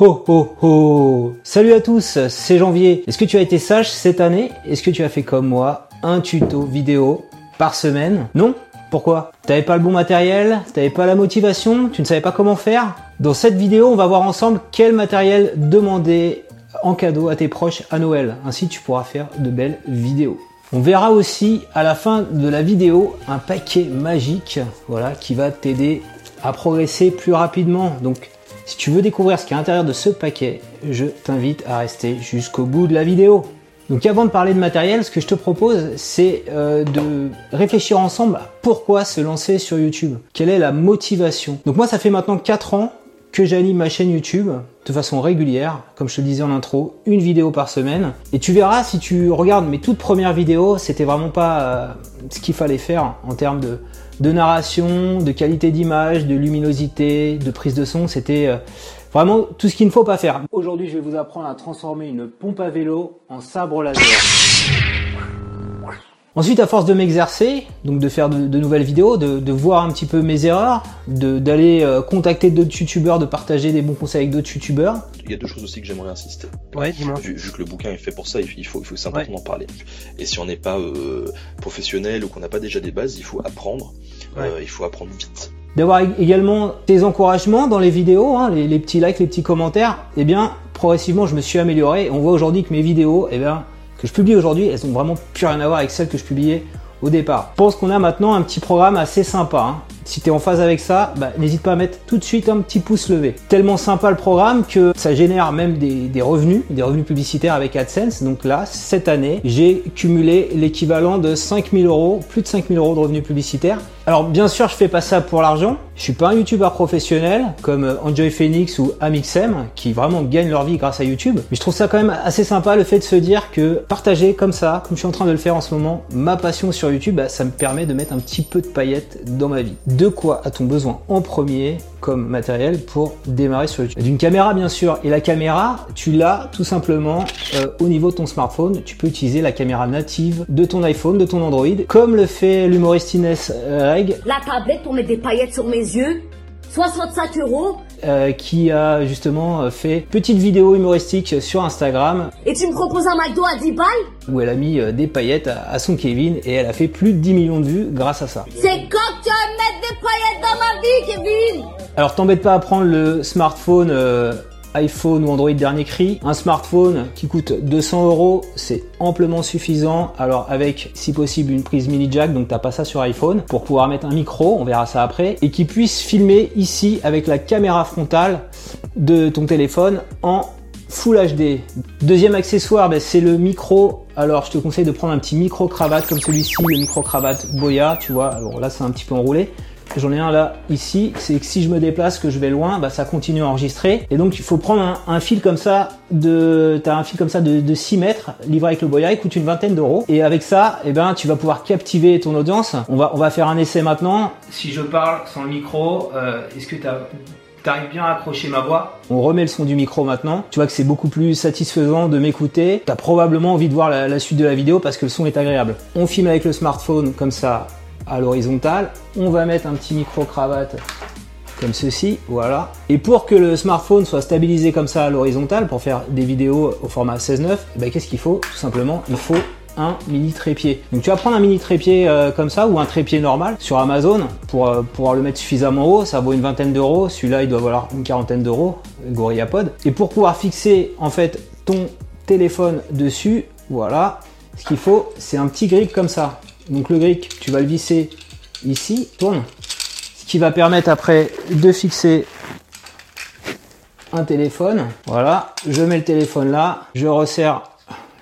Ho ho ho Salut à tous, c'est Janvier. Est-ce que tu as été sage cette année? Est-ce que tu as fait comme moi un tuto vidéo par semaine? Non? Pourquoi? T'avais pas le bon matériel? T'avais pas la motivation? Tu ne savais pas comment faire? Dans cette vidéo, on va voir ensemble quel matériel demander en cadeau à tes proches à Noël. Ainsi, tu pourras faire de belles vidéos. On verra aussi à la fin de la vidéo un paquet magique, voilà, qui va t'aider à progresser plus rapidement. Donc, si tu veux découvrir ce qui est à l'intérieur de ce paquet, je t'invite à rester jusqu'au bout de la vidéo. Donc avant de parler de matériel, ce que je te propose, c'est euh, de réfléchir ensemble à pourquoi se lancer sur YouTube. Quelle est la motivation? Donc moi, ça fait maintenant 4 ans que j'anime ma chaîne YouTube de façon régulière, comme je te le disais en intro, une vidéo par semaine. Et tu verras, si tu regardes mes toutes premières vidéos, c'était vraiment pas euh, ce qu'il fallait faire en termes de, de narration, de qualité d'image, de luminosité, de prise de son. C'était euh, vraiment tout ce qu'il ne faut pas faire. Aujourd'hui, je vais vous apprendre à transformer une pompe à vélo en sabre laser. Ensuite, à force de m'exercer, donc de faire de, nouvelles vidéos, de, voir un petit peu mes erreurs, d'aller euh, contacter d'autres youtubeurs, de partager des bons conseils avec d'autres youtubeurs. Il y a deux choses aussi que j'aimerais insister. Ouais, dis-moi. Vu, que le bouquin est fait pour ça, il faut, il faut simplement en parler. Et si on n'est pas euh, professionnel ou qu'on n'a pas déjà des bases, il faut apprendre. Euh, il faut apprendre vite d'avoir également tes encouragements dans les vidéos, hein, les, petits likes, les petits commentaires, eh bien, progressivement, je me suis amélioré. On voit aujourd'hui que mes vidéos, eh bien, que je publie aujourd'hui, elles ont vraiment plus rien à voir avec celles que je publiais au départ. Je pense qu'on a maintenant un petit programme assez sympa. Hein. Si tu es en phase avec ça, bah, n'hésite pas à mettre tout de suite un petit pouce levé. Tellement sympa le programme que ça génère même des, revenus, des revenus publicitaires avec AdSense. Donc là, cette année, j'ai cumulé l'équivalent de 5000 euros, plus de 5000 euros de revenus publicitaires. Alors bien sûr, je fais pas ça pour l'argent. Je suis pas un youtubeur professionnel comme Enjoy Phoenix ou Amixem qui vraiment gagnent leur vie grâce à YouTube. Mais je trouve ça quand même assez sympa le fait de se dire que partager comme ça, comme je suis en train de le faire en ce moment, ma passion sur YouTube, bah, ça me permet de mettre un petit peu de paillettes dans ma vie de quoi a-t-on besoin en premier? Comme matériel pour démarrer sur YouTube D'une caméra bien sûr, et la caméra, tu l'as tout simplement euh, au niveau de ton smartphone. Tu peux utiliser la caméra native de ton iPhone, de ton Android, comme le fait l'humoriste Inès Reg. La tablette pour mettre des paillettes sur mes yeux, 65 euros. Euh, qui a justement fait petite vidéo humoristique sur Instagram. Et tu me proposes un McDo à 10 balles? Où elle a mis euh, des paillettes à, son Kevin et elle a fait plus de 10 millions de vues grâce à ça. C'est quand tu vas mettre des paillettes dans ma vie, Kevin? Alors t'embête pas à prendre le smartphone euh, iPhone ou Android dernier cri. Un smartphone qui coûte 200 euros, c'est amplement suffisant. Alors avec, si possible, une prise mini jack, donc t'as pas ça sur iPhone, pour pouvoir mettre un micro, on verra ça après, et qui puisse filmer ici avec la caméra frontale de ton téléphone en Full HD. Deuxième accessoire, ben, c'est le micro. Alors, je te conseille de prendre un petit micro cravate comme celui-ci, le micro cravate Boya, tu vois. Là, c'est un petit peu enroulé. J'en ai un là, ici, c'est que si je me déplace, que je vais loin, bah, ça continue à enregistrer. Et donc il faut prendre un, fil comme ça de, t'as un fil comme ça de, 6 mètres, livré avec le boya, il coûte une vingtaine d'euros. Et avec ça, eh ben, tu vas pouvoir captiver ton audience. On va, on va faire un essai maintenant. Si je parle sans le micro, euh, est-ce que tu T'arrives bien à accrocher ma voix? On remet le son du micro maintenant. Tu vois que c'est beaucoup plus satisfaisant de m'écouter. T'as probablement envie de voir la, la, suite de la vidéo parce que le son est agréable. On filme avec le smartphone comme ça à l'horizontale. On va mettre un petit micro-cravate comme ceci, voilà. Et pour que le smartphone soit stabilisé comme ça à l'horizontale, pour faire des vidéos au format 16-9, eh ben, qu'est-ce qu'il faut? Tout simplement, il faut un mini trépied. Donc tu vas prendre un mini trépied euh, comme ça ou un trépied normal sur Amazon pour euh, pouvoir le mettre suffisamment haut, ça vaut une vingtaine d'euros, celui-là il doit valoir une quarantaine d'euros, GorillaPod. Et pour pouvoir fixer en fait ton téléphone dessus, voilà, ce qu'il faut c'est un petit grip comme ça. Donc le grip, tu vas le visser ici, tourne. Ce qui va permettre après de fixer un téléphone. Voilà, je mets le téléphone là, je resserre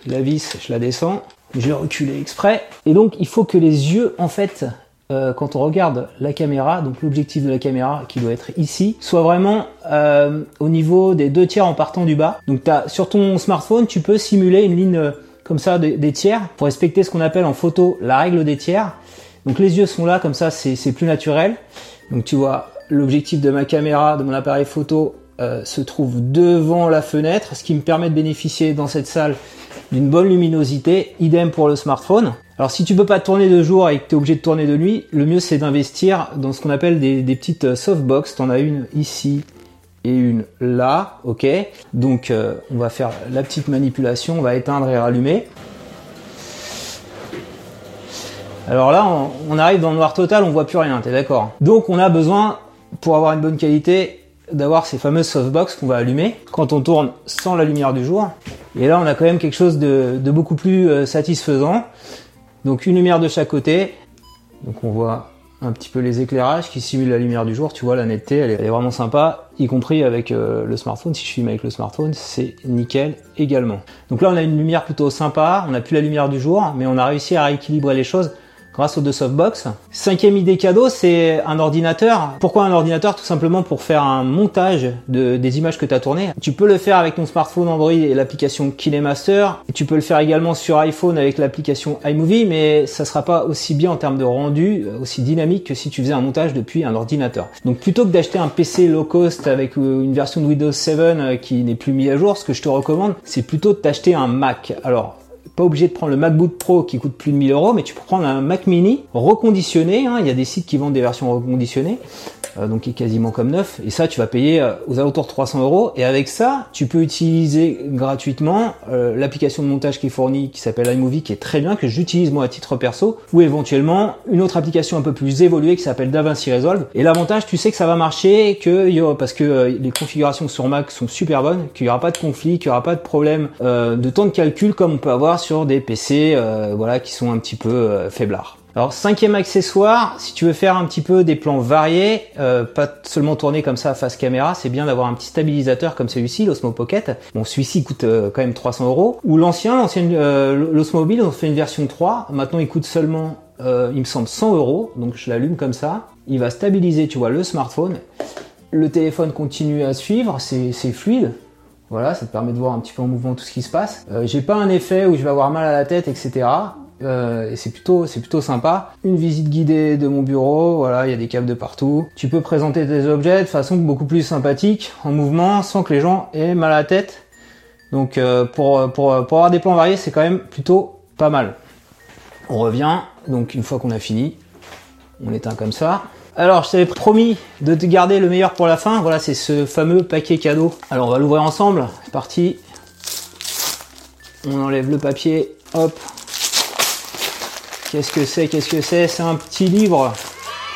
la vis, je la descends, je reculer exprès. Et donc il faut que les yeux, en fait, euh, quand on regarde la caméra, donc l'objectif de la caméra qui doit être ici, soit vraiment euh, au niveau des deux tiers en partant du bas. Donc as, sur ton smartphone, tu peux simuler une ligne comme ça des, tiers pour respecter ce qu'on appelle en photo la règle des tiers. Donc les yeux sont là, comme ça c'est plus naturel. Donc tu vois, l'objectif de ma caméra, de mon appareil photo euh, se trouve devant la fenêtre, ce qui me permet de bénéficier dans cette salle d'une bonne luminosité. Idem pour le smartphone. Alors si tu peux pas tourner de jour et que tu es obligé de tourner de nuit, le mieux c'est d'investir dans ce qu'on appelle des, des petites softbox. en as une ici une là, ok? Donc euh, on va faire la petite manipulation, on va éteindre et rallumer. Alors là, on, arrive dans le noir total, on voit plus rien, t'es d'accord? Donc on a besoin, pour avoir une bonne qualité, d'avoir ces fameuses softbox qu'on va allumer quand on tourne sans la lumière du jour. Et là, on a quand même quelque chose de, beaucoup plus euh, satisfaisant. Donc une lumière de chaque côté. Donc on voit un petit peu les éclairages qui simulent la lumière du jour. Tu vois, la netteté, elle est, vraiment sympa, y compris avec euh, le smartphone. Si je filme avec le smartphone, c'est nickel également. Donc là, on a une lumière plutôt sympa. On n'a plus la lumière du jour, mais on a réussi à rééquilibrer les choses grâce aux deux softbox. Cinquième idée cadeau, c'est un ordinateur. Pourquoi un ordinateur? Tout simplement pour faire un montage de, des images que tu tournées. Tu peux le faire avec ton smartphone Android et l'application KineMaster. Et tu peux le faire également sur iPhone avec l'application iMovie, mais ça sera pas aussi bien en termes de rendu, euh, aussi dynamique que si tu faisais un montage depuis un ordinateur. Donc plutôt que d'acheter un PC low cost avec euh, une version de Windows 7 euh, qui n'est plus mis à jour, ce que je te recommande, c'est plutôt de t'acheter un Mac. Alors pas obligé de prendre le MacBook Pro qui coûte plus de 1000 euros, mais tu peux prendre un Mac Mini reconditionné. Hein. il y a des sites qui vendent des versions reconditionnées, donc qui est quasiment comme neuf. Et ça, tu vas payer euh, aux alentours de 300 euros. Et avec ça, tu peux utiliser gratuitement euh, l'application de montage qui est fournie, qui s'appelle iMovie, qui est très bien, que j'utilise moi à titre perso, ou éventuellement une autre application un peu plus évoluée qui s'appelle DaVinci Resolve. Et l'avantage, tu sais que ça va marcher, que parce que les configurations sur Mac sont super bonnes, qu'il n'y aura pas de conflit, qu'il n'y aura pas de problème de temps de calcul comme on peut avoir sur des PC euh, voilà, qui sont un petit peu euh, faiblards. Alors cinquième accessoire, si tu veux faire un petit peu des plans variés, euh, pas seulement tourner comme ça face caméra, c'est bien d'avoir un petit stabilisateur comme celui-ci, l'Osmo Pocket. Bon, celui-ci coûte quand même 300 euros. Ou l'ancien, l'ancien l'Osmo Mobile, on fait une version 3. Maintenant, il coûte seulement, il me semble, 100 euros. Donc je l'allume comme ça. Il va stabiliser, tu vois, le smartphone. Le téléphone continue à suivre, c'est fluide. Voilà, ça te permet de voir un petit peu en mouvement tout ce qui se passe. Euh, j'ai pas un effet où je vais avoir mal à la tête, etc. Euh, et c'est plutôt, c'est plutôt sympa. Une visite guidée de mon bureau, voilà, il y a des câbles de partout. Tu peux présenter tes objets de façon beaucoup plus sympathique, en mouvement, sans que les gens aient mal à la tête. Donc euh, pour, pour, pour avoir des plans variés, c'est quand même plutôt pas mal. On revient, donc une fois qu'on a fini, on éteint comme ça. Alors, je t'avais promis de te garder le meilleur pour la fin. Voilà, c'est ce fameux paquet cadeau. Alors, on va l'ouvrir ensemble. C'est parti. On enlève le papier. Hop. Qu'est-ce que c'est Qu'est-ce que c'est? C'est un petit livre.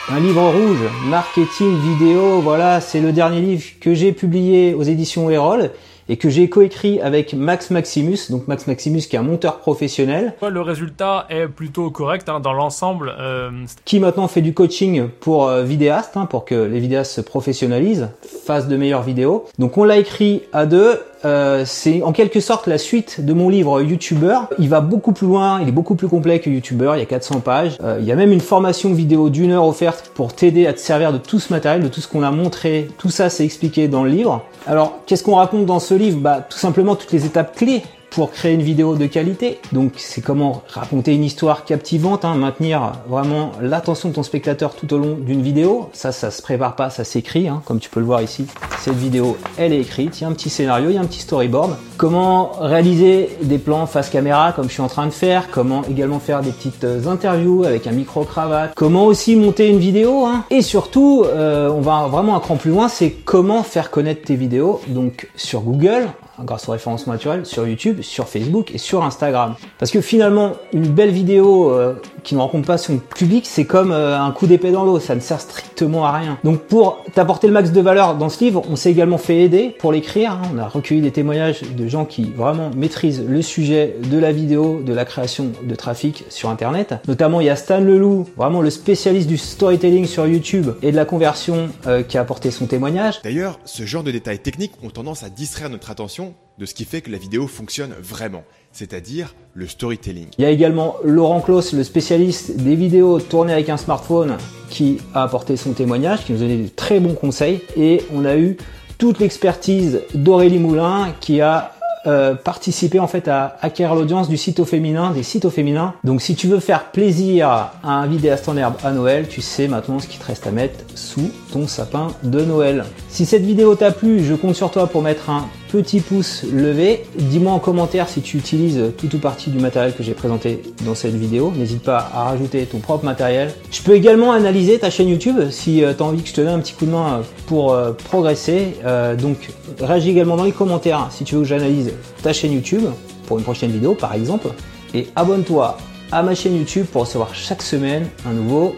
Un livre rouge. Marketing vidéo. Voilà, c'est le dernier livre que j'ai publié aux éditions Erol et que j'ai coécrit avec Max Maximus, donc Max Maximus qui est un monteur professionnel. Le résultat est plutôt correct hein, dans l'ensemble. Euh... Qui maintenant fait du coaching pour euh, vidéastes, hein, pour que les vidéastes se professionnalisent, fassent de meilleures vidéos. Donc on l'a écrit à deux euh, c'est en quelque sorte la suite de mon livre YouTuber. Il va beaucoup plus loin, il est beaucoup plus complet que YouTuber, il y a 400 pages. Euh, il y a même une formation vidéo d'une heure offerte pour t'aider à te servir de tout ce matériel, de tout ce qu'on a montré. Tout ça, c'est expliqué dans le livre. Alors, qu'est-ce qu'on raconte dans ce livre Bah, tout simplement toutes les étapes clés pour créer une vidéo de qualité. Donc c'est comment raconter une histoire captivante, hein, maintenir vraiment l'attention de ton spectateur tout au long d'une vidéo. Ça, ça se prépare pas, ça s'écrit, hein, comme tu peux le voir ici. Cette vidéo, elle est écrite, il y a un petit scénario, il y a un petit storyboard. Comment réaliser des plans face caméra comme je suis en train de faire, comment également faire des petites euh, interviews avec un micro-cravate, comment aussi monter une vidéo, hein. et surtout, euh, on va vraiment un cran plus loin, c'est comment faire connaître tes vidéos, donc sur Google, grâce au référencement naturel, sur YouTube, sur Facebook et sur Instagram. Parce que finalement, une belle vidéo euh, qui ne rencontre pas son public, c'est comme euh, un coup d'épée dans l'eau, ça ne sert strictement à rien. Donc pour t'apporter le max de valeur dans ce livre, on s'est également fait aider pour l'écrire. Hein. On a recueilli des témoignages de gens qui vraiment maîtrisent le sujet de la vidéo, de la création de trafic sur Internet. Notamment, il y a Stan Leloup, vraiment le spécialiste du storytelling sur YouTube et de la conversion euh, qui a apporté son témoignage. D'ailleurs, ce genre de détails techniques ont tendance à distraire notre attention de ce qui fait que la vidéo fonctionne vraiment, c'est-à-dire le storytelling. Il y a également Laurent Klaus, le spécialiste des vidéos tournées avec un smartphone, qui a apporté son témoignage, qui nous a donné de très bons conseils. Et on a eu toute l'expertise d'Aurélie Moulin, qui a euh, participer en fait à acquérir l'audience du site au féminin, des sites au féminin. Donc si tu veux faire plaisir à un vidéaste en herbe à Noël, tu sais maintenant ce qu'il te reste à mettre sous ton sapin de Noël. Si cette vidéo t'a plu, je compte sur toi pour mettre un petit pouce levé. Dis-moi en commentaire si tu utilises tout ou partie du matériel que j'ai présenté dans cette vidéo. N'hésite pas à rajouter ton propre matériel. Je peux également analyser ta chaîne YouTube si euh, tu as envie que je te donne un petit coup de main pour euh, progresser. Euh, donc réagis également dans les commentaires si tu veux que j'analyse ta chaîne YouTube pour une prochaine vidéo par exemple. Et abonne-toi à ma chaîne YouTube pour recevoir chaque semaine un nouveau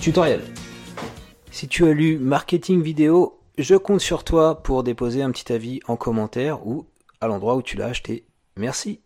tutoriel. Si tu as lu marketing vidéo, je compte sur toi pour déposer un petit avis en commentaire ou à l'endroit où tu l'as acheté. Merci.